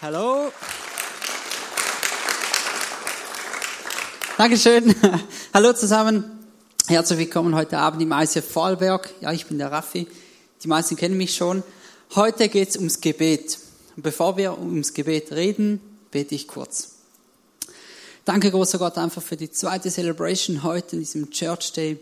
Hallo. Dankeschön. Hallo zusammen. Herzlich willkommen heute Abend im ICF Vorarlberg. Ja, ich bin der Raffi. Die meisten kennen mich schon. Heute geht es ums Gebet. Und bevor wir ums Gebet reden, bete ich kurz. Danke, großer Gott, einfach für die zweite Celebration heute in diesem Church Day.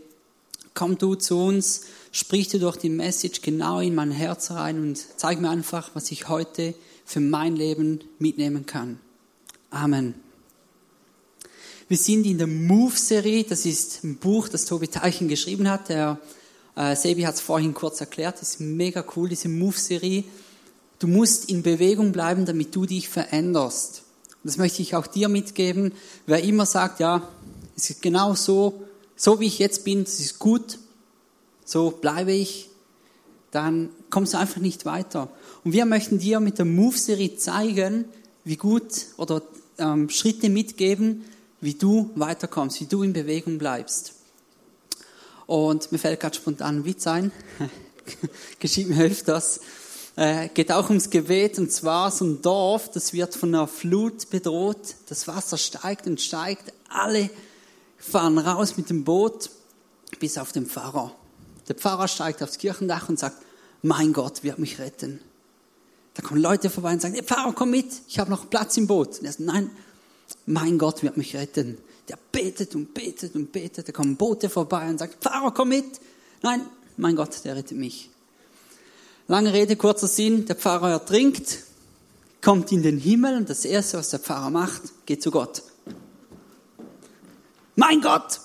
Komm du zu uns, sprich du durch die Message genau in mein Herz rein und zeig mir einfach, was ich heute für mein Leben mitnehmen kann. Amen. Wir sind in der Move-Serie, das ist ein Buch, das Tobi Teichen geschrieben hat. Der äh, Sebi hat es vorhin kurz erklärt, das ist mega cool, diese Move-Serie. Du musst in Bewegung bleiben, damit du dich veränderst. Und das möchte ich auch dir mitgeben. Wer immer sagt, ja, es ist genau so, so wie ich jetzt bin, das ist gut, so bleibe ich, dann kommst du einfach nicht weiter. Und wir möchten dir mit der Move-Serie zeigen, wie gut oder ähm, Schritte mitgeben, wie du weiterkommst, wie du in Bewegung bleibst. Und mir fällt gerade spontan ein Witz ein. Geschieht mir öfters. Äh, geht auch ums Gebet und zwar so ein Dorf, das wird von einer Flut bedroht. Das Wasser steigt und steigt. Alle fahren raus mit dem Boot bis auf den Pfarrer. Der Pfarrer steigt aufs Kirchendach und sagt, mein Gott wird mich retten. Da kommen Leute vorbei und sagen, hey, Pfarrer, komm mit, ich habe noch Platz im Boot. Und er sagt, nein, mein Gott wird mich retten. Der betet und betet und betet. Da kommen Boote vorbei und sagt, Pfarrer, komm mit. Nein, mein Gott, der rettet mich. Lange Rede, kurzer Sinn, der Pfarrer ertrinkt, kommt in den Himmel und das Erste, was der Pfarrer macht, geht zu Gott. Mein Gott,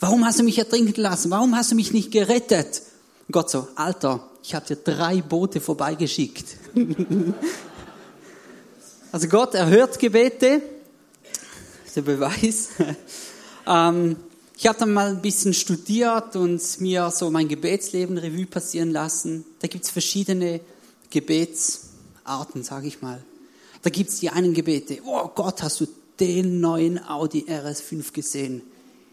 warum hast du mich ertrinken lassen? Warum hast du mich nicht gerettet? Und Gott so, Alter, ich habe dir drei Boote vorbeigeschickt. also Gott erhört Gebete, der Beweis. ähm, ich habe dann mal ein bisschen studiert und mir so mein Gebetsleben Revue passieren lassen. Da gibt es verschiedene Gebetsarten, sage ich mal. Da gibt es die einen Gebete, oh Gott, hast du den neuen Audi RS5 gesehen?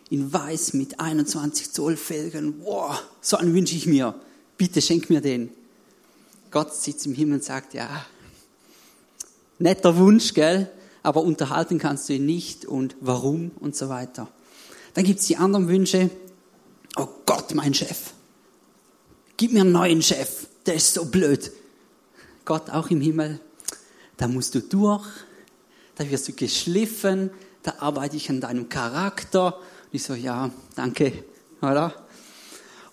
In weiß mit 21 Zoll Felgen. Wow, so einen wünsche ich mir bitte schenk mir den. Gott sitzt im Himmel und sagt, ja, netter Wunsch, gell? Aber unterhalten kannst du ihn nicht und warum und so weiter. Dann gibt es die anderen Wünsche. Oh Gott, mein Chef. Gib mir einen neuen Chef. Der ist so blöd. Gott auch im Himmel. Da musst du durch. Da wirst du geschliffen. Da arbeite ich an deinem Charakter. Und ich so, ja, danke. Oder?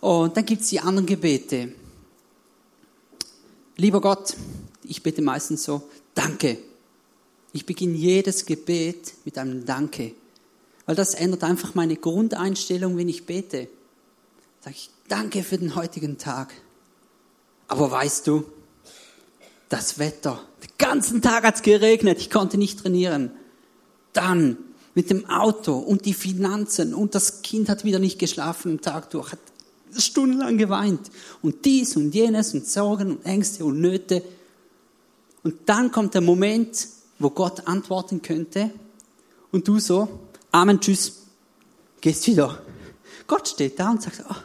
Und dann gibt es die anderen Gebete. Lieber Gott, ich bete meistens so, danke. Ich beginne jedes Gebet mit einem Danke. Weil das ändert einfach meine Grundeinstellung, wenn ich bete. Sag ich, danke für den heutigen Tag. Aber weißt du, das Wetter, den ganzen Tag hat es geregnet, ich konnte nicht trainieren. Dann mit dem Auto und die Finanzen und das Kind hat wieder nicht geschlafen am Tag durch, hat stundenlang geweint und dies und jenes und Sorgen und Ängste und Nöte. Und dann kommt der Moment, wo Gott antworten könnte und du so, Amen, tschüss, gehst wieder. Gott steht da und sagt, oh,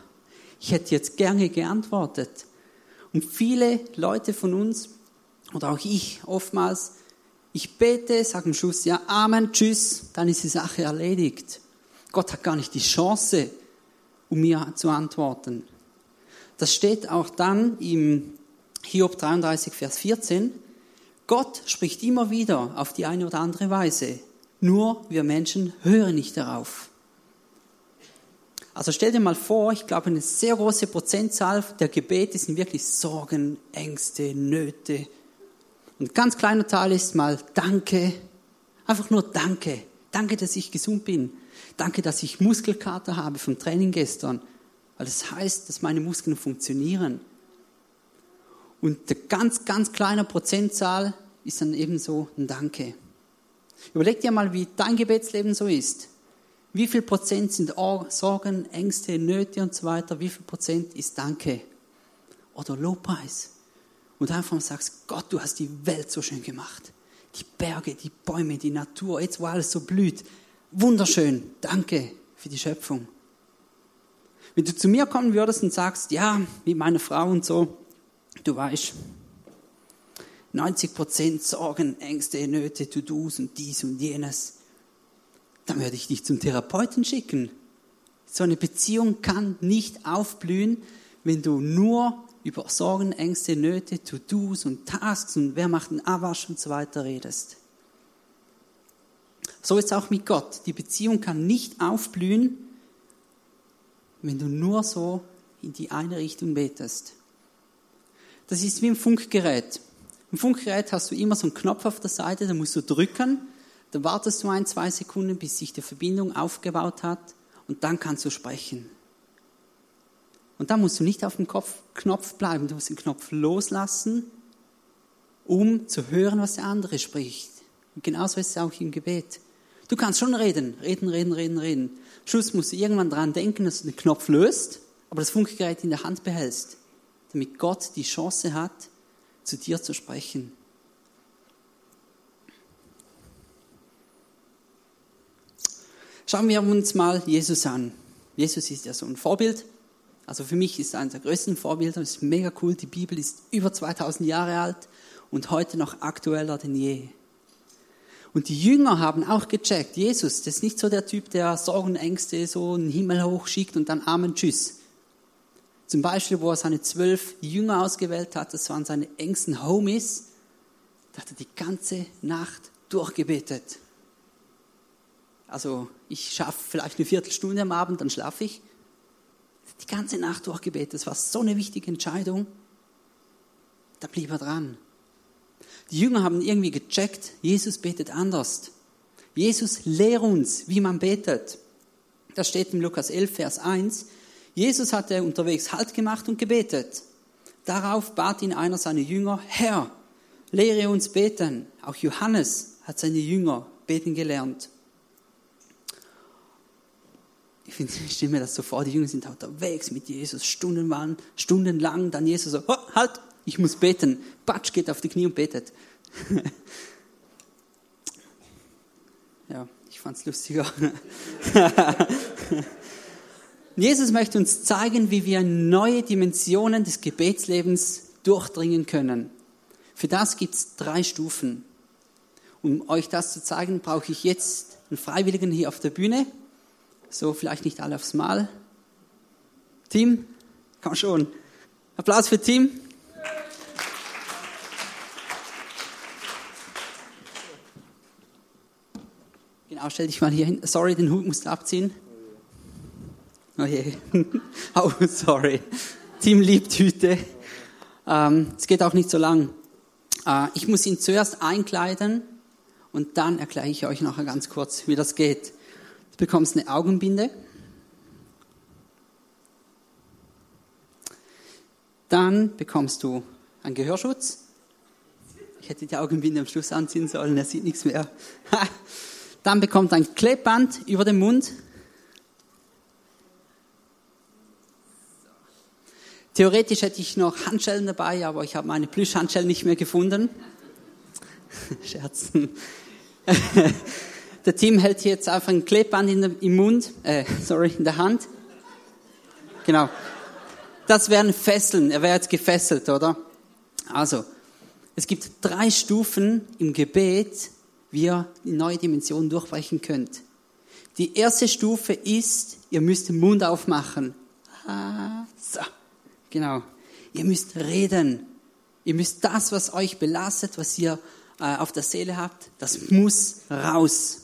ich hätte jetzt gerne geantwortet. Und viele Leute von uns, oder auch ich oftmals, ich bete, sage am Schluss, ja, Amen, tschüss, dann ist die Sache erledigt. Gott hat gar nicht die Chance, um mir zu antworten. Das steht auch dann im Hiob 33, Vers 14. Gott spricht immer wieder auf die eine oder andere Weise. Nur wir Menschen hören nicht darauf. Also stell dir mal vor, ich glaube, eine sehr große Prozentzahl der Gebete sind wirklich Sorgen, Ängste, Nöte. Und ein ganz kleiner Teil ist mal Danke. Einfach nur Danke. Danke, dass ich gesund bin. Danke, dass ich Muskelkater habe vom Training gestern, weil das heißt, dass meine Muskeln funktionieren. Und der ganz, ganz kleine Prozentzahl ist dann ebenso ein Danke. Überleg dir mal, wie dein Gebetsleben so ist. Wie viel Prozent sind Sorgen, Ängste, Nöte und so weiter? Wie viel Prozent ist Danke? Oder Lobpreis? Und einfach sagst, Gott, du hast die Welt so schön gemacht. Die Berge, die Bäume, die Natur, jetzt wo alles so blüht. Wunderschön, danke für die Schöpfung. Wenn du zu mir kommen würdest und sagst, ja, wie meine Frau und so, du weißt, 90 Prozent Sorgen, Ängste, Nöte, To-Dos und dies und jenes, dann würde ich dich zum Therapeuten schicken. So eine Beziehung kann nicht aufblühen, wenn du nur über Sorgen, Ängste, Nöte, To-Dos und Tasks und wer macht den Abwasch und so weiter redest. So ist es auch mit Gott. Die Beziehung kann nicht aufblühen, wenn du nur so in die eine Richtung betest. Das ist wie ein Funkgerät. Im Funkgerät hast du immer so einen Knopf auf der Seite, da musst du drücken, dann wartest du ein, zwei Sekunden, bis sich die Verbindung aufgebaut hat und dann kannst du sprechen. Und dann musst du nicht auf dem Kopf, Knopf bleiben, du musst den Knopf loslassen, um zu hören, was der andere spricht. Und genauso ist es auch im Gebet. Du kannst schon reden, reden, reden, reden, reden. Schluss musst du irgendwann dran denken, dass du den Knopf löst, aber das Funkgerät in der Hand behältst, damit Gott die Chance hat, zu dir zu sprechen. Schauen wir uns mal Jesus an. Jesus ist ja so ein Vorbild. Also für mich ist er eines der größten Vorbilder. Ist mega cool. Die Bibel ist über 2000 Jahre alt und heute noch aktueller denn je. Und die Jünger haben auch gecheckt, Jesus, das ist nicht so der Typ, der Sorgen, Ängste so in den Himmel hochschickt und dann Amen, Tschüss. Zum Beispiel, wo er seine zwölf Jünger ausgewählt hat, das waren seine engsten Homies, da hat er die ganze Nacht durchgebetet. Also ich schaffe vielleicht eine Viertelstunde am Abend, dann schlafe ich. Die ganze Nacht durchgebetet, das war so eine wichtige Entscheidung. Da blieb er dran. Die Jünger haben irgendwie gecheckt, Jesus betet anders. Jesus lehrt uns, wie man betet. Das steht in Lukas 11, Vers 1. Jesus hatte unterwegs Halt gemacht und gebetet. Darauf bat ihn einer seiner Jünger, Herr, lehre uns beten. Auch Johannes hat seine Jünger beten gelernt. Ich finde, ich stelle mir das so vor, die Jünger sind unterwegs mit Jesus, stundenlang, stundenlang, dann Jesus so, oh, halt, ich muss beten. Batsch, geht auf die Knie und betet. ja, ich fand es lustiger. Jesus möchte uns zeigen, wie wir neue Dimensionen des Gebetslebens durchdringen können. Für das gibt es drei Stufen. Um euch das zu zeigen, brauche ich jetzt einen Freiwilligen hier auf der Bühne. So, vielleicht nicht alle aufs Mal. Tim, komm schon. Applaus für Tim. Genau, stell dich mal hier hin. Sorry, den Hut musst du abziehen. Oh je. Oh, sorry. Team liebt Hüte. Ähm, es geht auch nicht so lang. Äh, ich muss ihn zuerst einkleiden und dann erkläre ich euch nachher ganz kurz, wie das geht. Du bekommst eine Augenbinde. Dann bekommst du einen Gehörschutz. Ich hätte die Augenbinde am Schluss anziehen sollen, er sieht nichts mehr. Dann bekommt ein Klebband über den Mund. Theoretisch hätte ich noch Handschellen dabei, aber ich habe meine Plüschhandschellen nicht mehr gefunden. Scherzen. der Tim hält jetzt einfach ein Klebband in der, im Mund, äh, sorry, in der Hand. Genau. Das wären Fesseln. Er wäre jetzt gefesselt, oder? Also, es gibt drei Stufen im Gebet, ihr die neue Dimension durchbrechen könnt. Die erste Stufe ist, ihr müsst den Mund aufmachen. Ah, so. Genau. Ihr müsst reden. Ihr müsst das, was euch belastet, was ihr äh, auf der Seele habt, das muss raus.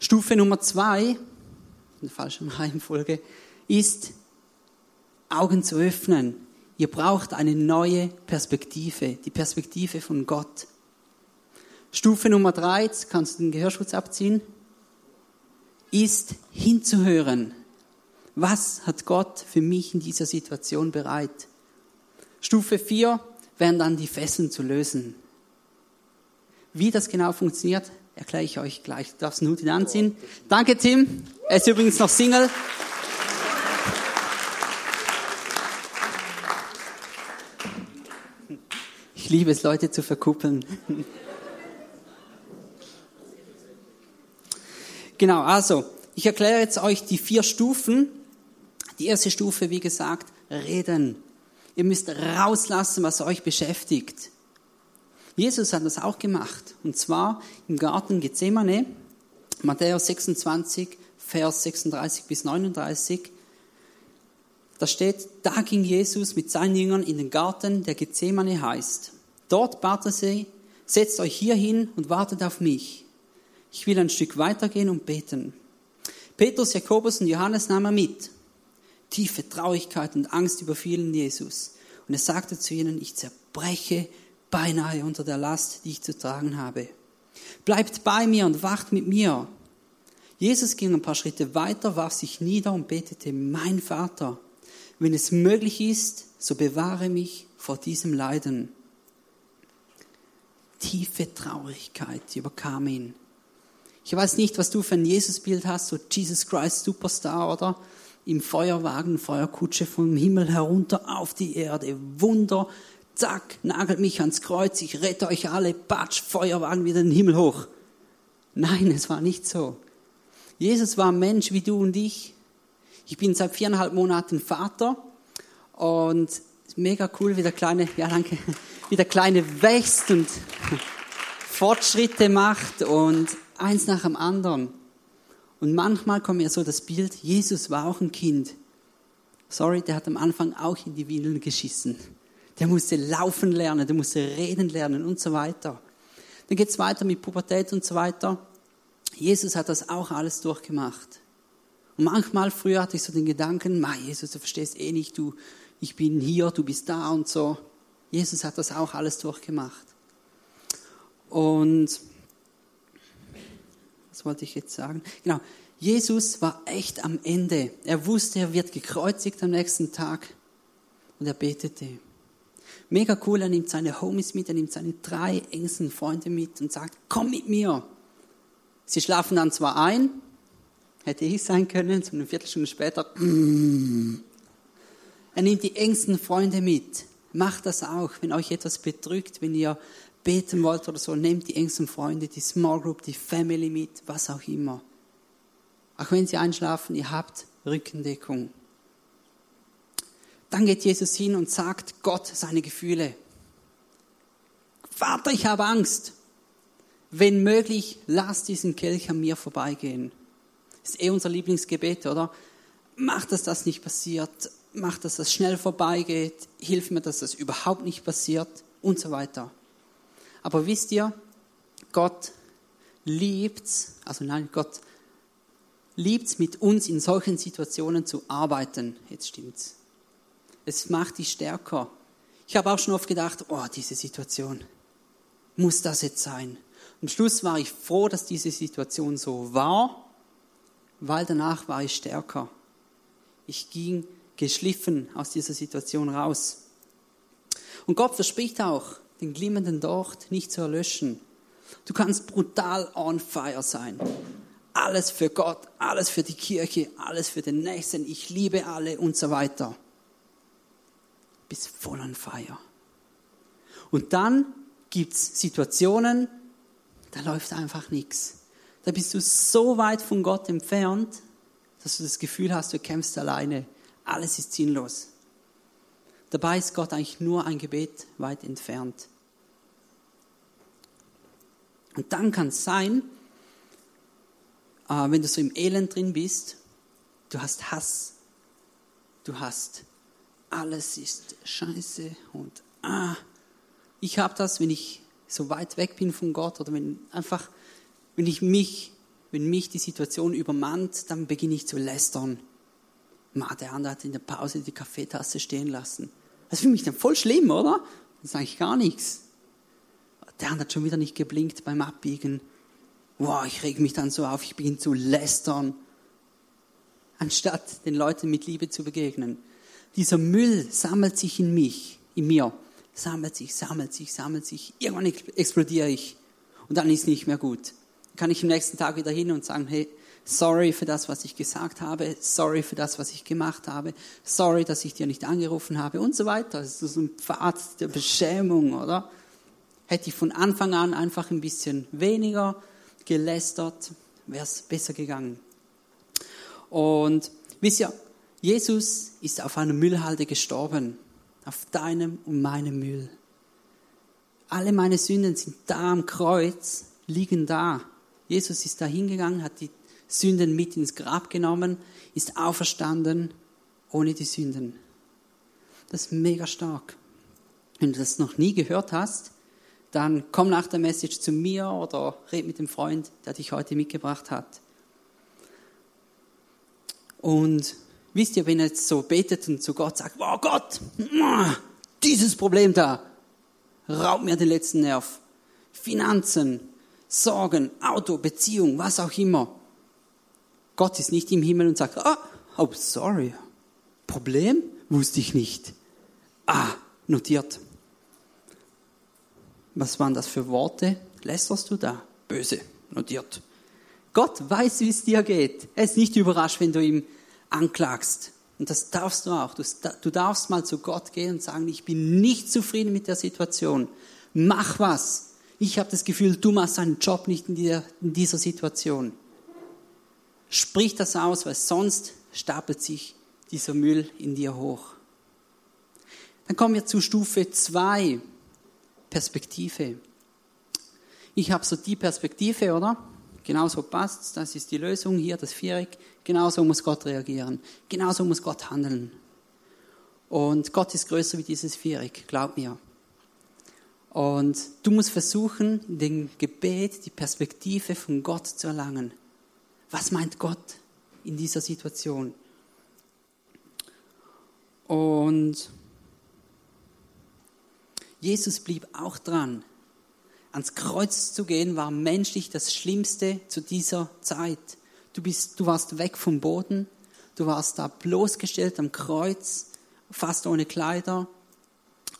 Stufe Nummer zwei, in der falschen Reihenfolge, ist Augen zu öffnen. Ihr braucht eine neue Perspektive, die Perspektive von Gott. Stufe Nummer drei, jetzt kannst du den Gehörschutz abziehen, ist hinzuhören. Was hat Gott für mich in dieser Situation bereit? Stufe 4 wären dann die Fesseln zu lösen. Wie das genau funktioniert, erkläre ich euch gleich. Du darfst einen Hut anziehen. Danke, Tim. Er ist übrigens noch Single. Ich liebe es, Leute zu verkuppeln. Genau, also, ich erkläre jetzt euch die vier Stufen, die erste Stufe, wie gesagt, reden. Ihr müsst rauslassen, was euch beschäftigt. Jesus hat das auch gemacht. Und zwar im Garten Gethsemane, Matthäus 26, Vers 36 bis 39. Da steht, da ging Jesus mit seinen Jüngern in den Garten, der Gethsemane heißt. Dort bat er sie, setzt euch hier hin und wartet auf mich. Ich will ein Stück weitergehen und beten. Petrus, Jakobus und Johannes nahm er mit. Tiefe Traurigkeit und Angst überfielen Jesus. Und er sagte zu ihnen, ich zerbreche beinahe unter der Last, die ich zu tragen habe. Bleibt bei mir und wacht mit mir. Jesus ging ein paar Schritte weiter, warf sich nieder und betete, mein Vater, wenn es möglich ist, so bewahre mich vor diesem Leiden. Tiefe Traurigkeit überkam ihn. Ich weiß nicht, was du für ein Jesusbild hast, so Jesus Christ Superstar oder im Feuerwagen, Feuerkutsche vom Himmel herunter auf die Erde. Wunder, zack, nagelt mich ans Kreuz, ich rette euch alle, patsch, Feuerwagen wieder in den Himmel hoch. Nein, es war nicht so. Jesus war ein Mensch wie du und ich. Ich bin seit viereinhalb Monaten Vater und mega cool, wie der Kleine, ja danke, wie der Kleine wächst und Fortschritte macht und eins nach dem anderen. Und manchmal kommt mir so das Bild, Jesus war auch ein Kind. Sorry, der hat am Anfang auch in die Windeln geschissen. Der musste laufen lernen, der musste reden lernen und so weiter. Dann geht es weiter mit Pubertät und so weiter. Jesus hat das auch alles durchgemacht. Und manchmal früher hatte ich so den Gedanken, Ma, Jesus, du verstehst eh nicht, du, ich bin hier, du bist da und so. Jesus hat das auch alles durchgemacht. Und was wollte ich jetzt sagen? Genau, Jesus war echt am Ende. Er wusste, er wird gekreuzigt am nächsten Tag und er betete. Mega cool, er nimmt seine Homies mit, er nimmt seine drei engsten Freunde mit und sagt, komm mit mir. Sie schlafen dann zwar ein, hätte ich sein können, so eine Viertelstunde später. Er nimmt die engsten Freunde mit. Macht das auch, wenn euch etwas bedrückt, wenn ihr beten wollt oder so, nehmt die engsten Freunde, die Small Group, die Family mit, was auch immer. Auch wenn sie einschlafen, ihr habt Rückendeckung. Dann geht Jesus hin und sagt Gott seine Gefühle. Vater, ich habe Angst. Wenn möglich, lass diesen Kelch an mir vorbeigehen. Ist eh unser Lieblingsgebet, oder? Mach, dass das nicht passiert. Mach, dass das schnell vorbeigeht. Hilf mir, dass das überhaupt nicht passiert und so weiter. Aber wisst ihr, Gott liebt's, also nein, Gott liebt's mit uns in solchen Situationen zu arbeiten. Jetzt stimmt's. Es macht dich stärker. Ich habe auch schon oft gedacht, oh, diese Situation, muss das jetzt sein? Am Schluss war ich froh, dass diese Situation so war, weil danach war ich stärker. Ich ging geschliffen aus dieser Situation raus. Und Gott verspricht auch, den glimmenden Docht nicht zu erlöschen. Du kannst brutal on fire sein. Alles für Gott, alles für die Kirche, alles für den Nächsten. Ich liebe alle und so weiter. Bist voll on fire. Und dann gibt es Situationen, da läuft einfach nichts. Da bist du so weit von Gott entfernt, dass du das Gefühl hast, du kämpfst alleine. Alles ist sinnlos. Dabei ist Gott eigentlich nur ein Gebet weit entfernt. Und dann kann es sein, äh, wenn du so im Elend drin bist, du hast Hass, du hast alles ist scheiße und ah, ich habe das, wenn ich so weit weg bin von Gott oder wenn einfach, wenn ich mich, wenn mich die Situation übermannt, dann beginne ich zu lästern. Ma, der andere hat in der Pause die Kaffeetasse stehen lassen. Das für mich dann voll schlimm, oder? Dann sage ich gar nichts. Der andere hat schon wieder nicht geblinkt beim Abbiegen. Wow, ich reg mich dann so auf, ich beginne zu lästern, anstatt den Leuten mit Liebe zu begegnen. Dieser Müll sammelt sich in mich, in mir, sammelt sich, sammelt sich, sammelt sich. Irgendwann explodiere ich und dann ist nicht mehr gut. Dann kann ich am nächsten Tag wieder hin und sagen, hey, sorry für das, was ich gesagt habe, sorry für das, was ich gemacht habe, sorry, dass ich dir nicht angerufen habe und so weiter. Das ist so ein Pfad der Beschämung, oder? Hätte ich von Anfang an einfach ein bisschen weniger gelästert, wäre es besser gegangen. Und wisst ihr, Jesus ist auf einer Müllhalde gestorben, auf deinem und meinem Müll. Alle meine Sünden sind da am Kreuz, liegen da. Jesus ist da hingegangen, hat die Sünden mit ins Grab genommen, ist auferstanden ohne die Sünden. Das ist mega stark. Wenn du das noch nie gehört hast, dann komm nach der Message zu mir oder red mit dem Freund, der dich heute mitgebracht hat. Und wisst ihr, wenn ihr jetzt so betet und zu Gott sagt, wow Gott, dieses Problem da, raubt mir den letzten Nerv. Finanzen, Sorgen, Auto, Beziehung, was auch immer. Gott ist nicht im Himmel und sagt, ah, oh, sorry, Problem? Wusste ich nicht. Ah, notiert. Was waren das für Worte? Lästerst du da? Böse, notiert. Gott weiß, wie es dir geht. Er ist nicht überrascht, wenn du ihm anklagst. Und das darfst du auch. Du darfst mal zu Gott gehen und sagen, ich bin nicht zufrieden mit der Situation. Mach was. Ich habe das Gefühl, du machst deinen Job nicht in dieser, in dieser Situation. Sprich das aus, weil sonst stapelt sich dieser Müll in dir hoch. Dann kommen wir zu Stufe 2, Perspektive. Ich habe so die Perspektive, oder? Genauso passt das ist die Lösung hier, das Viereck. Genauso muss Gott reagieren. Genauso muss Gott handeln. Und Gott ist größer wie dieses Viereck, glaub mir. Und du musst versuchen, in dem Gebet die Perspektive von Gott zu erlangen. Was meint Gott in dieser Situation? Und Jesus blieb auch dran. Ans Kreuz zu gehen war menschlich das Schlimmste zu dieser Zeit. Du, bist, du warst weg vom Boden, du warst da bloßgestellt am Kreuz, fast ohne Kleider,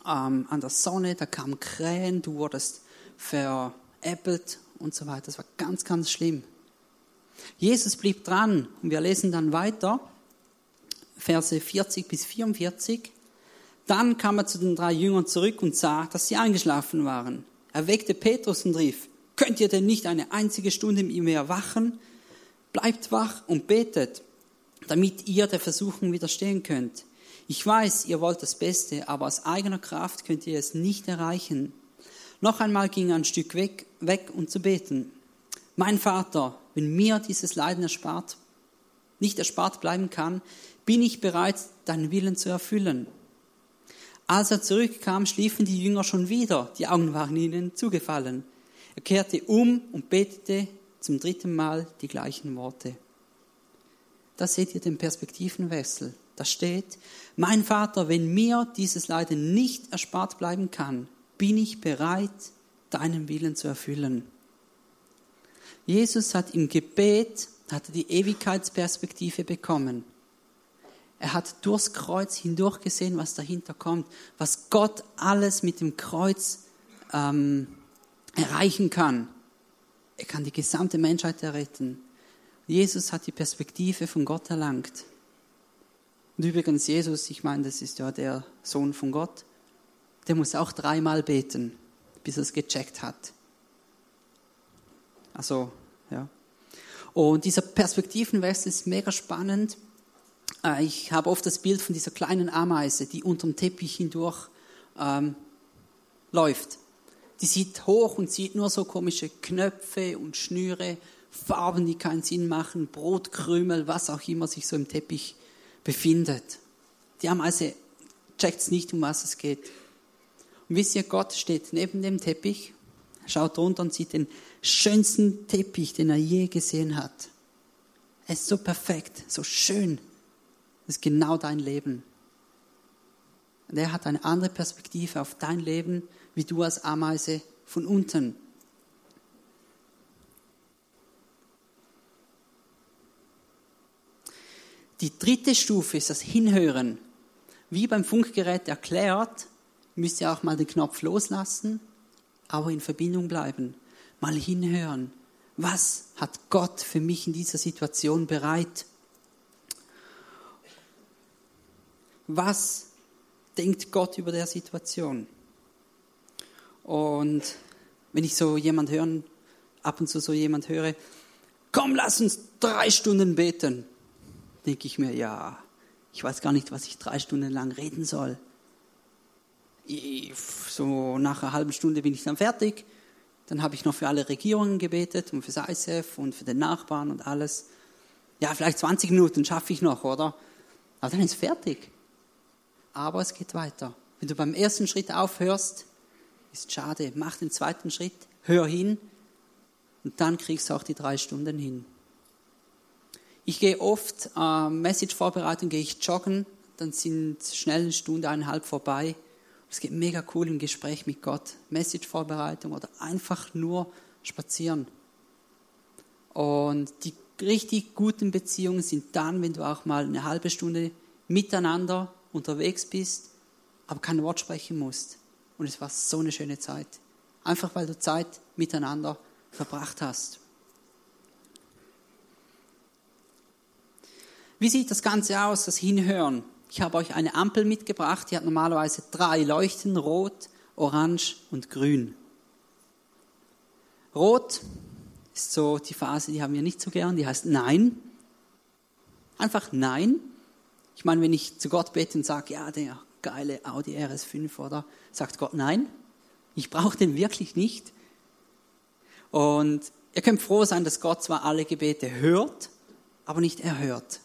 ähm, an der Sonne, da kamen Krähen, du wurdest veräppelt und so weiter. Das war ganz, ganz schlimm. Jesus blieb dran und wir lesen dann weiter, Verse 40 bis 44. Dann kam er zu den drei Jüngern zurück und sah, dass sie eingeschlafen waren. Er weckte Petrus und rief, könnt ihr denn nicht eine einzige Stunde mit mir wachen? Bleibt wach und betet, damit ihr der Versuchung widerstehen könnt. Ich weiß, ihr wollt das Beste, aber aus eigener Kraft könnt ihr es nicht erreichen. Noch einmal ging er ein Stück weg, weg um zu beten. Mein Vater, wenn mir dieses Leiden erspart, nicht erspart bleiben kann, bin ich bereit, deinen Willen zu erfüllen. Als er zurückkam, schliefen die Jünger schon wieder, die Augen waren ihnen zugefallen. Er kehrte um und betete zum dritten Mal die gleichen Worte. Da seht ihr den Perspektivenwechsel. Da steht, mein Vater, wenn mir dieses Leiden nicht erspart bleiben kann, bin ich bereit, deinen Willen zu erfüllen. Jesus hat im Gebet hat die Ewigkeitsperspektive bekommen. Er hat durchs Kreuz hindurch gesehen, was dahinter kommt, was Gott alles mit dem Kreuz ähm, erreichen kann. Er kann die gesamte Menschheit erretten. Jesus hat die Perspektive von Gott erlangt. Und übrigens, Jesus, ich meine, das ist ja der Sohn von Gott, der muss auch dreimal beten, bis er es gecheckt hat. Also, ja. Und dieser Perspektivenwechsel ist mega spannend. Äh, ich habe oft das Bild von dieser kleinen Ameise, die unterm Teppich hindurch ähm, läuft. Die sieht hoch und sieht nur so komische Knöpfe und Schnüre, Farben, die keinen Sinn machen, Brotkrümel, was auch immer sich so im Teppich befindet. Die Ameise checkt es nicht, um was es geht. Und wisst ihr, Gott steht neben dem Teppich, schaut runter und sieht den schönsten Teppich, den er je gesehen hat. Er ist so perfekt, so schön. Das ist genau dein Leben. Und er hat eine andere Perspektive auf dein Leben, wie du als Ameise von unten. Die dritte Stufe ist das Hinhören. Wie beim Funkgerät erklärt, müsst ihr auch mal den Knopf loslassen, aber in Verbindung bleiben mal hinhören. Was hat Gott für mich in dieser Situation bereit? Was denkt Gott über der Situation? Und wenn ich so jemand hören, ab und zu so jemand höre, komm, lass uns drei Stunden beten, denke ich mir, ja, ich weiß gar nicht, was ich drei Stunden lang reden soll. so nach einer halben Stunde bin ich dann fertig. Dann habe ich noch für alle Regierungen gebetet und fürs ISF und für den Nachbarn und alles. Ja, vielleicht 20 Minuten schaffe ich noch, oder? Aber dann ist fertig. Aber es geht weiter. Wenn du beim ersten Schritt aufhörst, ist schade. Mach den zweiten Schritt, hör hin und dann kriegst du auch die drei Stunden hin. Ich gehe oft, äh, Message-Vorbereitung, gehe ich joggen, dann sind schnell eine Stunde, eineinhalb vorbei. Es geht mega cool im Gespräch mit Gott. Message-Vorbereitung oder einfach nur spazieren. Und die richtig guten Beziehungen sind dann, wenn du auch mal eine halbe Stunde miteinander unterwegs bist, aber kein Wort sprechen musst. Und es war so eine schöne Zeit. Einfach weil du Zeit miteinander verbracht hast. Wie sieht das Ganze aus, das Hinhören? Ich habe euch eine Ampel mitgebracht, die hat normalerweise drei Leuchten, rot, orange und grün. Rot ist so die Phase, die haben wir nicht so gern, die heißt Nein. Einfach Nein. Ich meine, wenn ich zu Gott bete und sage, ja, der geile Audi RS5, oder? Sagt Gott, nein, ich brauche den wirklich nicht. Und ihr könnt froh sein, dass Gott zwar alle Gebete hört, aber nicht erhört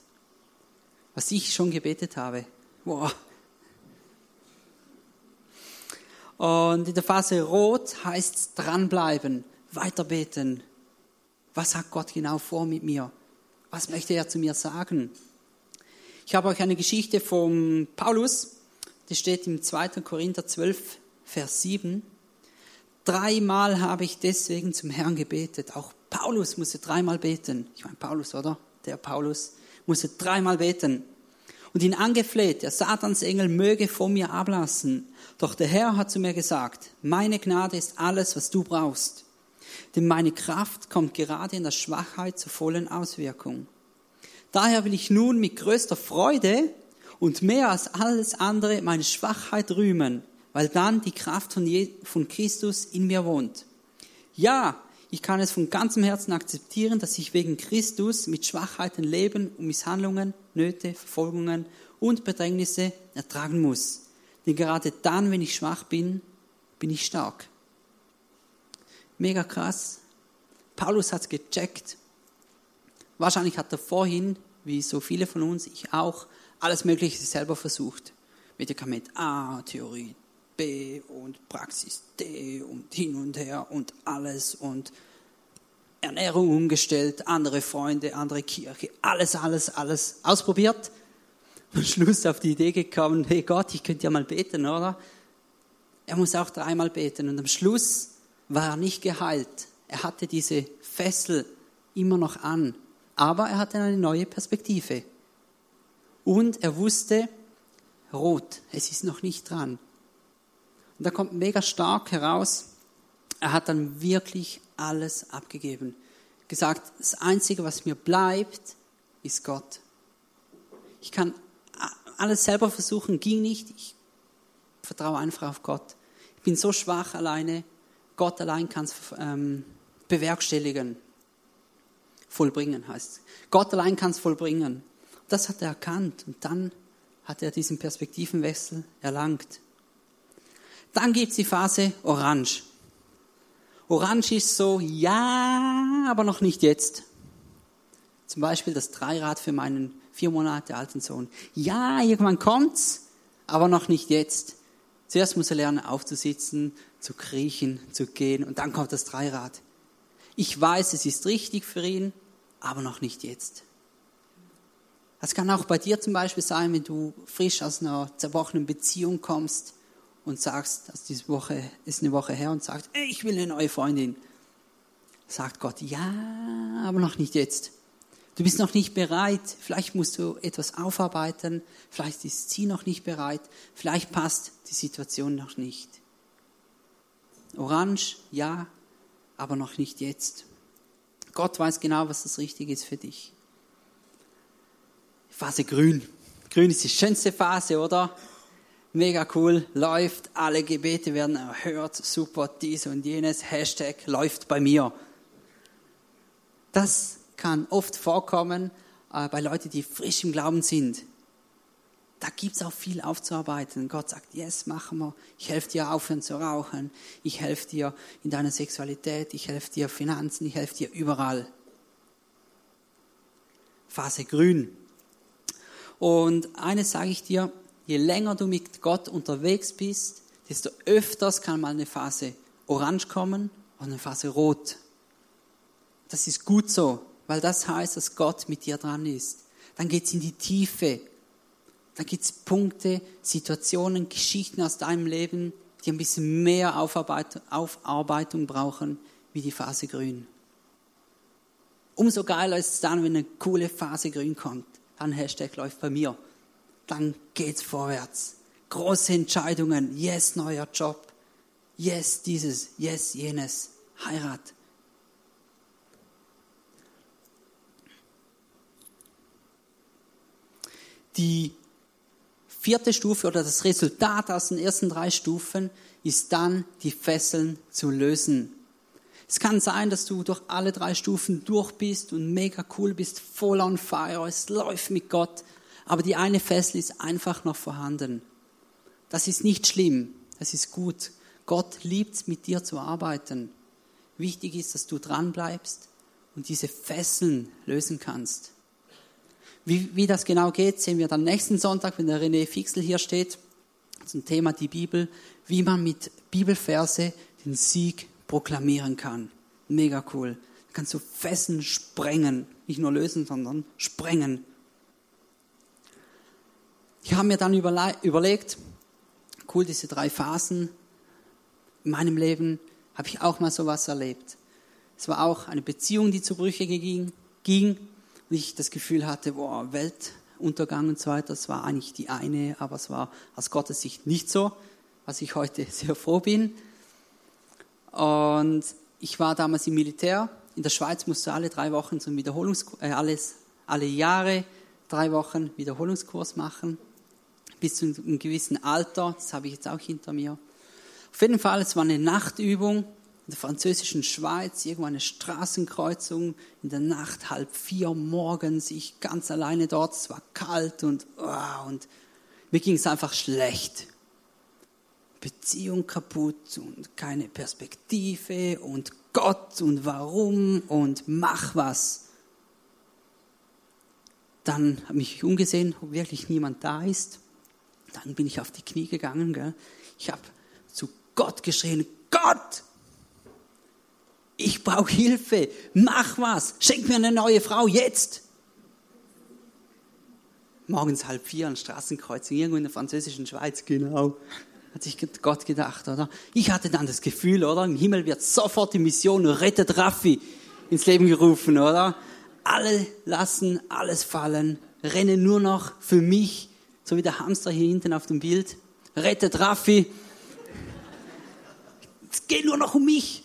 was ich schon gebetet habe. Wow. Und in der Phase Rot heißt es dranbleiben, weiterbeten. Was hat Gott genau vor mit mir? Was möchte er zu mir sagen? Ich habe euch eine Geschichte von Paulus, die steht im 2. Korinther 12, Vers 7. Dreimal habe ich deswegen zum Herrn gebetet. Auch Paulus musste dreimal beten. Ich meine Paulus, oder? Der Paulus musste dreimal beten und ihn angefleht, der Satansengel möge von mir ablassen. Doch der Herr hat zu mir gesagt, meine Gnade ist alles, was du brauchst. Denn meine Kraft kommt gerade in der Schwachheit zur vollen Auswirkung. Daher will ich nun mit größter Freude und mehr als alles andere meine Schwachheit rühmen, weil dann die Kraft von, Christus in mir wohnt. Ja, ich kann es von ganzem Herzen akzeptieren, dass ich wegen Christus mit Schwachheiten leben und Misshandlungen, Nöte, Verfolgungen und Bedrängnisse ertragen muss. Denn gerade dann, wenn ich schwach bin, bin ich stark. Mega krass. Paulus hat es gecheckt. Wahrscheinlich hat er vorhin, wie so viele von uns, ich auch, alles Mögliche selber versucht. Medikament A, Theorie B und Praxis D und hin und her und alles und Ernährung umgestellt, andere Freunde, andere Kirche, alles, alles, alles ausprobiert. Am Schluss auf die Idee gekommen, hey Gott, ich könnte ja mal beten, oder? Er muss auch dreimal beten und am Schluss war er nicht geheilt. Er hatte diese Fessel immer noch an, aber er hatte eine neue Perspektive. Und er wusste, rot, es ist noch nicht dran. Und da kommt mega stark heraus, er hat dann wirklich alles abgegeben. Gesagt, das Einzige, was mir bleibt, ist Gott. Ich kann alles selber versuchen, ging nicht. Ich vertraue einfach auf Gott. Ich bin so schwach alleine. Gott allein kann es ähm, bewerkstelligen. Vollbringen heißt. Gott allein kann es vollbringen. Das hat er erkannt und dann hat er diesen Perspektivenwechsel erlangt. Dann gibt es die Phase Orange. Orange ist so, ja, aber noch nicht jetzt. Zum Beispiel das Dreirad für meinen vier Monate alten Sohn. Ja, irgendwann kommt's, aber noch nicht jetzt. Zuerst muss er lernen, aufzusitzen, zu kriechen, zu gehen und dann kommt das Dreirad. Ich weiß, es ist richtig für ihn, aber noch nicht jetzt. Das kann auch bei dir zum Beispiel sein, wenn du frisch aus einer zerbrochenen Beziehung kommst und sagst, dass diese Woche ist eine Woche her und sagst, ich will eine neue Freundin. Sagt Gott, ja, aber noch nicht jetzt. Du bist noch nicht bereit. Vielleicht musst du etwas aufarbeiten. Vielleicht ist sie noch nicht bereit. Vielleicht passt die Situation noch nicht. Orange, ja, aber noch nicht jetzt. Gott weiß genau, was das Richtige ist für dich. Phase Grün. Grün ist die schönste Phase, oder? Mega cool, läuft, alle Gebete werden erhört, super, dies und jenes, Hashtag läuft bei mir. Das kann oft vorkommen äh, bei Leuten, die frisch im Glauben sind. Da gibt es auch viel aufzuarbeiten. Gott sagt, yes, machen wir. Ich helfe dir aufhören zu rauchen. Ich helfe dir in deiner Sexualität. Ich helfe dir Finanzen. Ich helfe dir überall. Phase grün. Und eines sage ich dir, je länger du mit Gott unterwegs bist, desto öfters kann mal eine Phase orange kommen und eine Phase rot. Das ist gut so, weil das heißt, dass Gott mit dir dran ist. Dann geht es in die Tiefe. Dann gibt es Punkte, Situationen, Geschichten aus deinem Leben, die ein bisschen mehr Aufarbeitung, Aufarbeitung brauchen wie die Phase grün. Umso geiler ist es dann, wenn eine coole Phase grün kommt. Dann Hashtag läuft bei mir. Dann geht's vorwärts. Große Entscheidungen. Yes, neuer Job. Yes, dieses. Yes, jenes. Heirat. Die vierte Stufe oder das Resultat aus den ersten drei Stufen ist dann, die Fesseln zu lösen. Es kann sein, dass du durch alle drei Stufen durch bist und mega cool bist, voll on fire, es läuft mit Gott, aber die eine Fessel ist einfach noch vorhanden. Das ist nicht schlimm, das ist gut. Gott liebt mit dir zu arbeiten. Wichtig ist, dass du dran bleibst und diese Fesseln lösen kannst. Wie, wie das genau geht, sehen wir dann nächsten Sonntag, wenn der René Fixel hier steht, zum Thema die Bibel, wie man mit Bibelverse den Sieg proklamieren kann. Mega cool. Da kannst du Fesseln sprengen. Nicht nur lösen, sondern sprengen. Ich habe mir dann überlegt, cool, diese drei Phasen in meinem Leben habe ich auch mal sowas erlebt. Es war auch eine Beziehung, die zu Brüche ging, ging und ich das Gefühl hatte, boah, Weltuntergang und so weiter, das war eigentlich die eine, aber es war aus Gottes Sicht nicht so, was ich heute sehr froh bin. Und ich war damals im Militär. In der Schweiz musst du alle drei Wochen zum Wiederholungskurs, äh, alles, alle Jahre drei Wochen Wiederholungskurs machen. Bis zu einem gewissen Alter. Das habe ich jetzt auch hinter mir. Auf jeden Fall, es war eine Nachtübung in der französischen Schweiz, irgendwo eine Straßenkreuzung, in der Nacht halb vier morgens, ich ganz alleine dort, es war kalt und, oh, und mir ging es einfach schlecht. Beziehung kaputt und keine Perspektive und Gott und warum und mach was. Dann habe ich mich umgesehen, ob wirklich niemand da ist. Dann bin ich auf die Knie gegangen. Gell? Ich habe zu Gott geschrien, Gott, ich brauche Hilfe, mach was, schenk mir eine neue Frau jetzt. Morgens halb vier an Straßenkreuzung, irgendwo in der französischen Schweiz, genau hat sich Gott gedacht, oder? Ich hatte dann das Gefühl, oder? Im Himmel wird sofort die Mission Rettet Raffi ins Leben gerufen, oder? Alle lassen alles fallen, rennen nur noch für mich, so wie der Hamster hier hinten auf dem Bild. Rettet Raffi. Es geht nur noch um mich.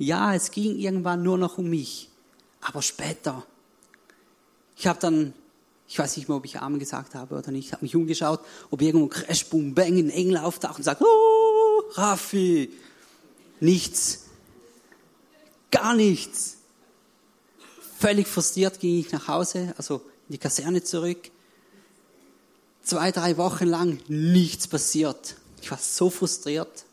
Ja, es ging irgendwann nur noch um mich. Aber später. Ich habe dann ich weiß nicht mehr, ob ich Amen gesagt habe oder nicht. Ich habe mich umgeschaut, ob irgendwo Crash, Boom, Bang, ein Engel auftaucht und sagt, oh, Raffi. Nichts. Gar nichts. Völlig frustriert ging ich nach Hause, also in die Kaserne zurück. Zwei, drei Wochen lang nichts passiert. Ich war so frustriert.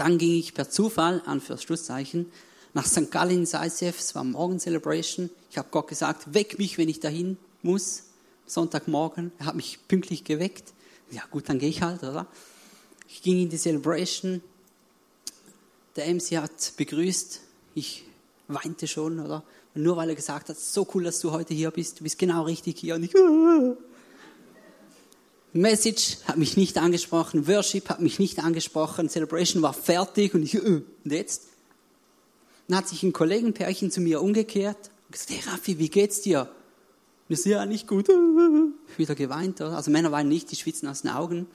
Dann ging ich per Zufall, an für Schlusszeichen, nach St. Gallen ins ICF. Es war Morgen Celebration. Ich habe Gott gesagt, weck mich, wenn ich dahin muss, Sonntagmorgen. Er hat mich pünktlich geweckt. Ja gut, dann gehe ich halt, oder? Ich ging in die Celebration. Der MC hat begrüßt. Ich weinte schon, oder? Nur weil er gesagt hat, so cool, dass du heute hier bist. Du bist genau richtig hier. Und ich, Message hat mich nicht angesprochen, Worship hat mich nicht angesprochen, Celebration war fertig und ich, und jetzt? Dann hat sich ein Kollegenpärchen zu mir umgekehrt und gesagt, hey Raffi, wie geht's dir? Und ich ja nicht gut. Wieder geweint, oder? Also Männer weinen nicht, die schwitzen aus den Augen.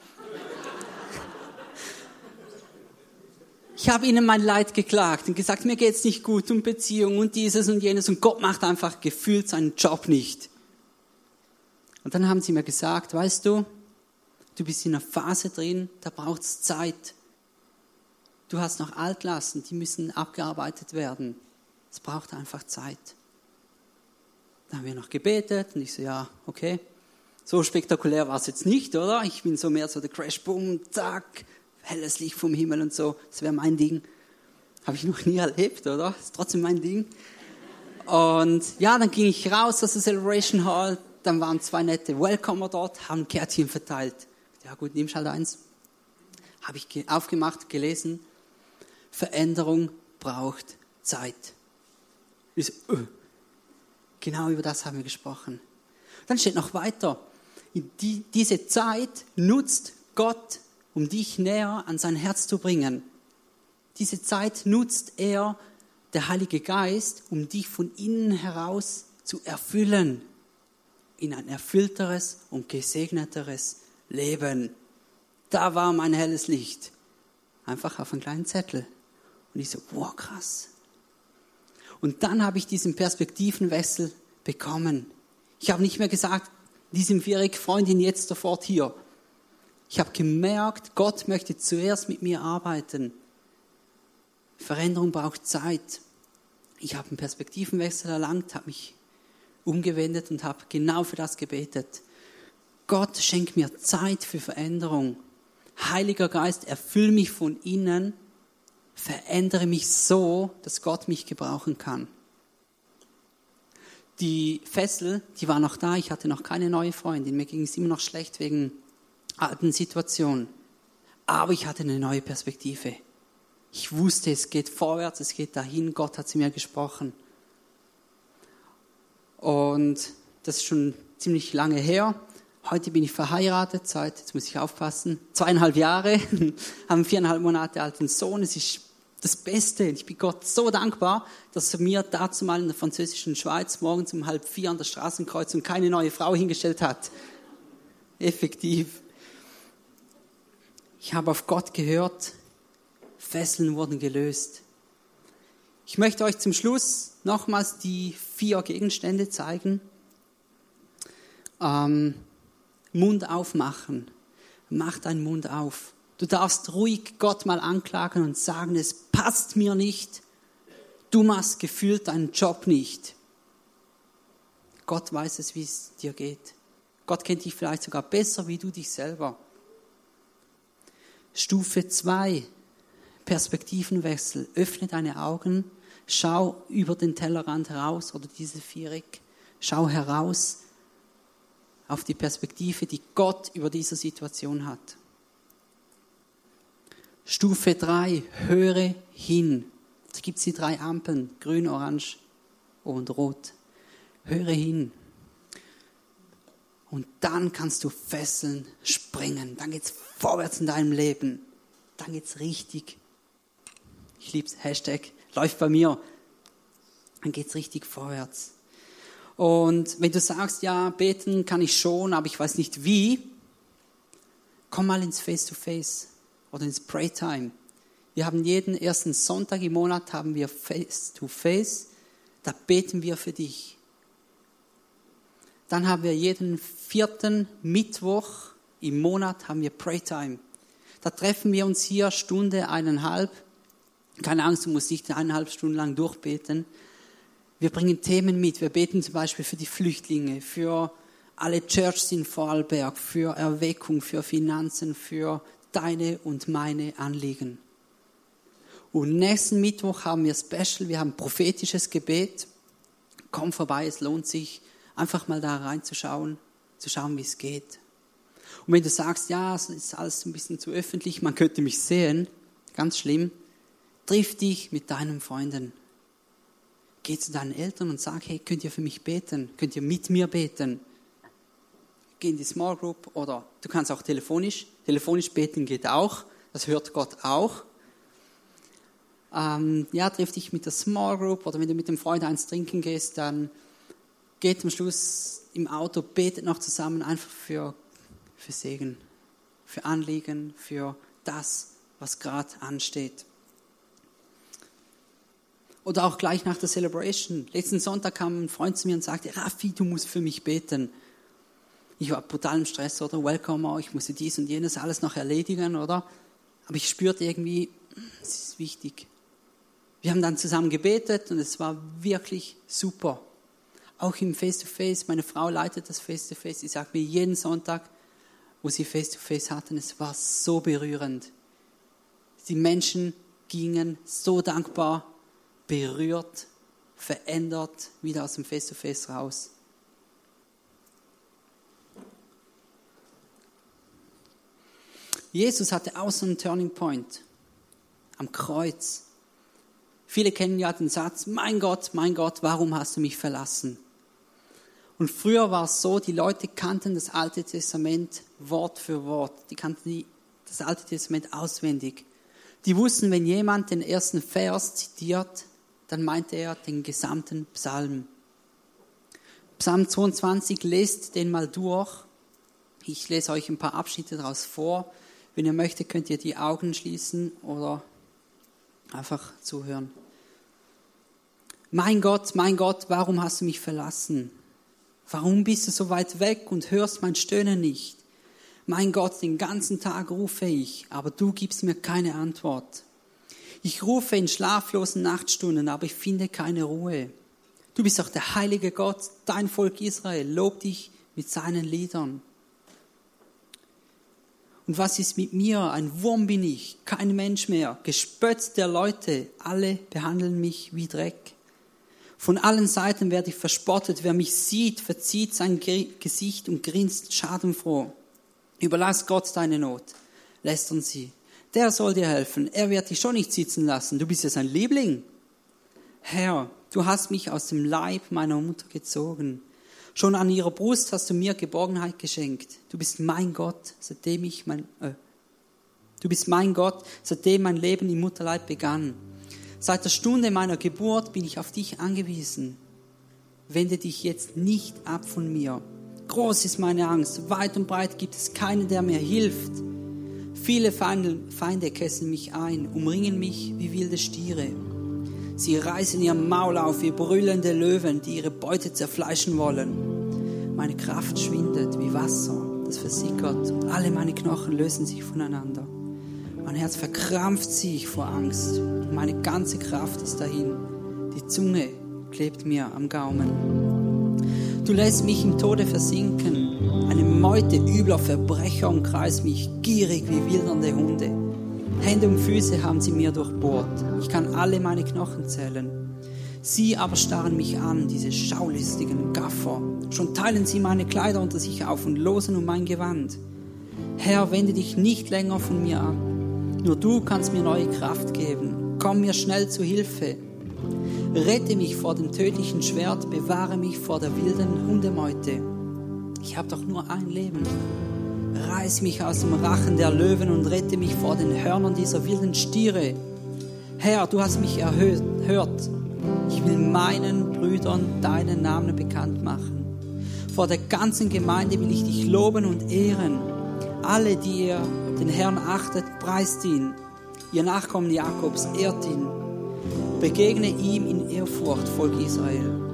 Ich habe ihnen mein Leid geklagt und gesagt, mir geht's nicht gut um Beziehung und dieses und jenes und Gott macht einfach gefühlt seinen Job nicht. Und dann haben sie mir gesagt, weißt du, du bist in einer Phase drin, da braucht's Zeit. Du hast noch Altlasten, die müssen abgearbeitet werden. Es braucht einfach Zeit. Dann haben wir noch gebetet und ich so, ja, okay. So spektakulär war es jetzt nicht, oder? Ich bin so mehr so der Crash, boom, zack, helles Licht vom Himmel und so. Das wäre mein Ding. Habe ich noch nie erlebt, oder? Ist trotzdem mein Ding. Und ja, dann ging ich raus aus der Celebration Hall. Dann waren zwei nette Welcomer dort, haben Kärtchen verteilt. Ja gut, nimm halt eins. Habe ich aufgemacht, gelesen. Veränderung braucht Zeit. So, uh, genau über das haben wir gesprochen. Dann steht noch weiter. Die, diese Zeit nutzt Gott, um dich näher an sein Herz zu bringen. Diese Zeit nutzt er, der Heilige Geist, um dich von innen heraus zu erfüllen in ein erfüllteres und gesegneteres Leben. Da war mein helles Licht. Einfach auf einen kleinen Zettel. Und ich so, wow, krass. Und dann habe ich diesen Perspektivenwechsel bekommen. Ich habe nicht mehr gesagt, diesem Viereck Freundin jetzt sofort hier. Ich habe gemerkt, Gott möchte zuerst mit mir arbeiten. Veränderung braucht Zeit. Ich habe einen Perspektivenwechsel erlangt, habe mich umgewendet und habe genau für das gebetet. Gott schenkt mir Zeit für Veränderung. Heiliger Geist, erfüll mich von innen, verändere mich so, dass Gott mich gebrauchen kann. Die Fessel, die war noch da, ich hatte noch keine neue Freundin, mir ging es immer noch schlecht wegen alten Situationen. Aber ich hatte eine neue Perspektive. Ich wusste, es geht vorwärts, es geht dahin, Gott hat zu mir gesprochen. Und das ist schon ziemlich lange her. Heute bin ich verheiratet, seit, jetzt muss ich aufpassen, zweieinhalb Jahre, haben viereinhalb Monate alten Sohn. Es ist das Beste. Ich bin Gott so dankbar, dass er mir dazu mal in der französischen Schweiz morgens um halb vier an der Straßenkreuzung keine neue Frau hingestellt hat. Effektiv. Ich habe auf Gott gehört. Fesseln wurden gelöst. Ich möchte euch zum Schluss nochmals die vier Gegenstände zeigen. Ähm, Mund aufmachen. Mach deinen Mund auf. Du darfst ruhig Gott mal anklagen und sagen, es passt mir nicht. Du machst gefühlt deinen Job nicht. Gott weiß es, wie es dir geht. Gott kennt dich vielleicht sogar besser wie du dich selber. Stufe 2, Perspektivenwechsel. Öffne deine Augen, schau über den Tellerrand heraus oder diese Viereck. Schau heraus auf die Perspektive, die Gott über diese Situation hat. Stufe 3, höre hin. Da gibt es die drei Ampeln, grün, orange und rot. Höre hin. Und dann kannst du Fesseln springen. Dann geht es vorwärts in deinem Leben. Dann geht es richtig. Ich liebe es, Hashtag, läuft bei mir. Dann geht es richtig vorwärts. Und wenn du sagst, ja, beten kann ich schon, aber ich weiß nicht wie, komm mal ins Face-to-Face -face oder ins Pray-Time. Wir haben jeden ersten Sonntag im Monat haben wir Face-to-Face. -face. Da beten wir für dich. Dann haben wir jeden vierten Mittwoch im Monat haben wir Pray-Time. Da treffen wir uns hier Stunde, eineinhalb. Keine Angst, du musst nicht eineinhalb Stunden lang durchbeten. Wir bringen Themen mit. Wir beten zum Beispiel für die Flüchtlinge, für alle Churches in Vorarlberg, für Erweckung, für Finanzen, für deine und meine Anliegen. Und nächsten Mittwoch haben wir Special, wir haben prophetisches Gebet. Komm vorbei, es lohnt sich, einfach mal da reinzuschauen, zu schauen, wie es geht. Und wenn du sagst, ja, es ist alles ein bisschen zu öffentlich, man könnte mich sehen, ganz schlimm, triff dich mit deinen Freunden Geh zu deinen Eltern und sag, hey, könnt ihr für mich beten? Könnt ihr mit mir beten? Geh in die Small Group oder du kannst auch telefonisch. Telefonisch beten geht auch. Das hört Gott auch. Ähm, ja, triff dich mit der Small Group oder wenn du mit dem Freund eins trinken gehst, dann geht am Schluss im Auto, betet noch zusammen einfach für, für Segen, für Anliegen, für das, was gerade ansteht. Oder auch gleich nach der Celebration. Letzten Sonntag kam ein Freund zu mir und sagte, Raffi, du musst für mich beten. Ich war brutal im Stress, oder? Welcome, ich musste dies und jenes alles noch erledigen, oder? Aber ich spürte irgendwie, es ist wichtig. Wir haben dann zusammen gebetet und es war wirklich super. Auch im Face-to-Face, meine Frau leitet das Face-to-Face, sie sagt mir jeden Sonntag, wo sie Face-to-Face hatten, es war so berührend. Die Menschen gingen so dankbar, berührt, verändert wieder aus dem Face-to-Face raus. Jesus hatte auch so einen Turning Point am Kreuz. Viele kennen ja den Satz, mein Gott, mein Gott, warum hast du mich verlassen? Und früher war es so, die Leute kannten das Alte Testament Wort für Wort. Die kannten das Alte Testament auswendig. Die wussten, wenn jemand den ersten Vers zitiert, dann meinte er den gesamten Psalm. Psalm 22, lest den mal durch. Ich lese euch ein paar Abschnitte daraus vor. Wenn ihr möchtet, könnt ihr die Augen schließen oder einfach zuhören. Mein Gott, mein Gott, warum hast du mich verlassen? Warum bist du so weit weg und hörst mein Stöhnen nicht? Mein Gott, den ganzen Tag rufe ich, aber du gibst mir keine Antwort. Ich rufe in schlaflosen Nachtstunden, aber ich finde keine Ruhe. Du bist doch der heilige Gott, dein Volk Israel, lob dich mit seinen Liedern. Und was ist mit mir? Ein Wurm bin ich, kein Mensch mehr, gespött der Leute, alle behandeln mich wie Dreck. Von allen Seiten werde ich verspottet. Wer mich sieht, verzieht sein Gesicht und grinst schadenfroh. Überlass Gott deine Not, lästern sie. Der soll dir helfen. Er wird dich schon nicht sitzen lassen. Du bist ja sein Liebling. Herr, du hast mich aus dem Leib meiner Mutter gezogen. Schon an ihrer Brust hast du mir Geborgenheit geschenkt. Du bist mein Gott, seitdem ich mein, äh, du bist mein Gott, seitdem mein Leben im Mutterleib begann. Seit der Stunde meiner Geburt bin ich auf dich angewiesen. Wende dich jetzt nicht ab von mir. Groß ist meine Angst, weit und breit gibt es keinen, der mir hilft. Viele Feinde, kessen mich ein, umringen mich wie wilde Stiere. Sie reißen ihr Maul auf wie brüllende Löwen, die ihre Beute zerfleischen wollen. Meine Kraft schwindet wie Wasser, das versickert. Alle meine Knochen lösen sich voneinander. Mein Herz verkrampft sich vor Angst. Meine ganze Kraft ist dahin. Die Zunge klebt mir am Gaumen. Du lässt mich im Tode versinken. Eine Meute übler Verbrecher umkreist mich, gierig wie wildernde Hunde. Hände und Füße haben sie mir durchbohrt. Ich kann alle meine Knochen zählen. Sie aber starren mich an, diese schaulistigen Gaffer. Schon teilen sie meine Kleider unter sich auf und losen um mein Gewand. Herr, wende dich nicht länger von mir ab. Nur du kannst mir neue Kraft geben. Komm mir schnell zu Hilfe. Rette mich vor dem tödlichen Schwert, bewahre mich vor der wilden Hundemeute. Ich habe doch nur ein Leben. Reiß mich aus dem Rachen der Löwen und rette mich vor den Hörnern dieser wilden Stiere. Herr, du hast mich erhört. Ich will meinen Brüdern deinen Namen bekannt machen. Vor der ganzen Gemeinde will ich dich loben und ehren. Alle, die ihr den Herrn achtet, preist ihn. Ihr Nachkommen Jakobs, ehrt ihn. Begegne ihm in Ehrfurcht, Volk Israel.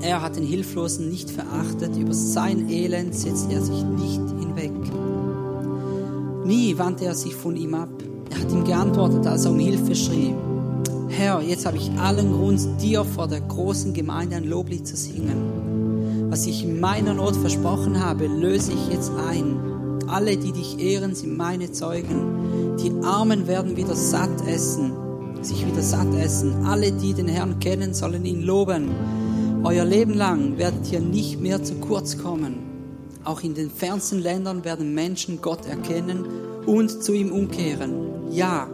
Er hat den Hilflosen nicht verachtet, über sein Elend setzt er sich nicht hinweg. Nie wandte er sich von ihm ab. Er hat ihm geantwortet, als er um Hilfe schrie. Herr, jetzt habe ich allen Grund, dir vor der großen Gemeinde ein Loblied zu singen. Was ich in meiner Not versprochen habe, löse ich jetzt ein. Alle, die dich ehren, sind meine Zeugen. Die Armen werden wieder satt essen, sich wieder satt essen. Alle, die den Herrn kennen, sollen ihn loben. Euer Leben lang werdet ihr nicht mehr zu kurz kommen. Auch in den fernsten Ländern werden Menschen Gott erkennen und zu ihm umkehren. Ja,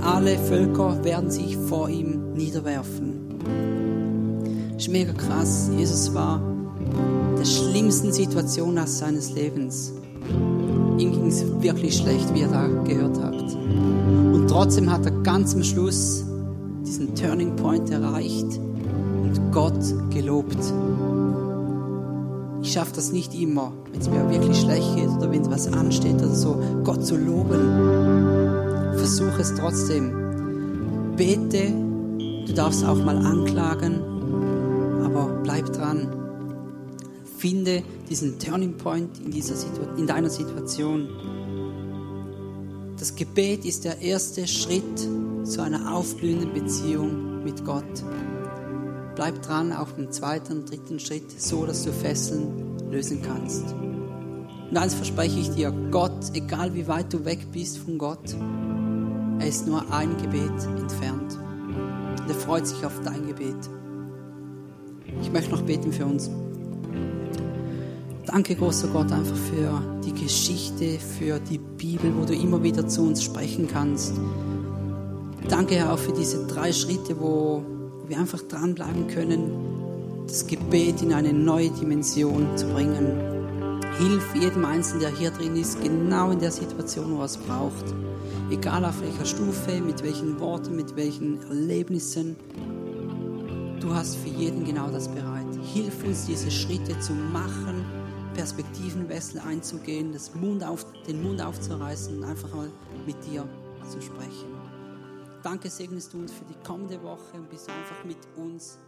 alle Völker werden sich vor ihm niederwerfen. Das ist mega krass. Jesus war der schlimmsten Situation seines Lebens ihm ging es wirklich schlecht, wie ihr da gehört habt. Und trotzdem hat er ganz am Schluss diesen Turning Point erreicht und Gott gelobt. Ich schaffe das nicht immer, wenn es mir wirklich schlecht geht oder wenn was ansteht oder so, Gott zu loben. Versuche es trotzdem. Bete, du darfst auch mal anklagen, aber bleib dran. Finde diesen Turning Point in, dieser in deiner Situation. Das Gebet ist der erste Schritt zu einer aufblühenden Beziehung mit Gott. Bleib dran auf dem zweiten dritten Schritt, so dass du Fesseln lösen kannst. Und eins verspreche ich dir, Gott, egal wie weit du weg bist von Gott, er ist nur ein Gebet entfernt. Und er freut sich auf dein Gebet. Ich möchte noch beten für uns. Danke, großer Gott, einfach für die Geschichte, für die Bibel, wo du immer wieder zu uns sprechen kannst. Danke, Herr, auch für diese drei Schritte, wo wir einfach dranbleiben können, das Gebet in eine neue Dimension zu bringen. Hilf jedem Einzelnen, der hier drin ist, genau in der Situation, wo er es braucht. Egal auf welcher Stufe, mit welchen Worten, mit welchen Erlebnissen. Du hast für jeden genau das bereit. Hilf uns, diese Schritte zu machen Perspektivenwechsel einzugehen, das Mund auf, den Mund aufzureißen und einfach mal mit dir zu sprechen. Danke segnest du uns für die kommende Woche und bist einfach mit uns.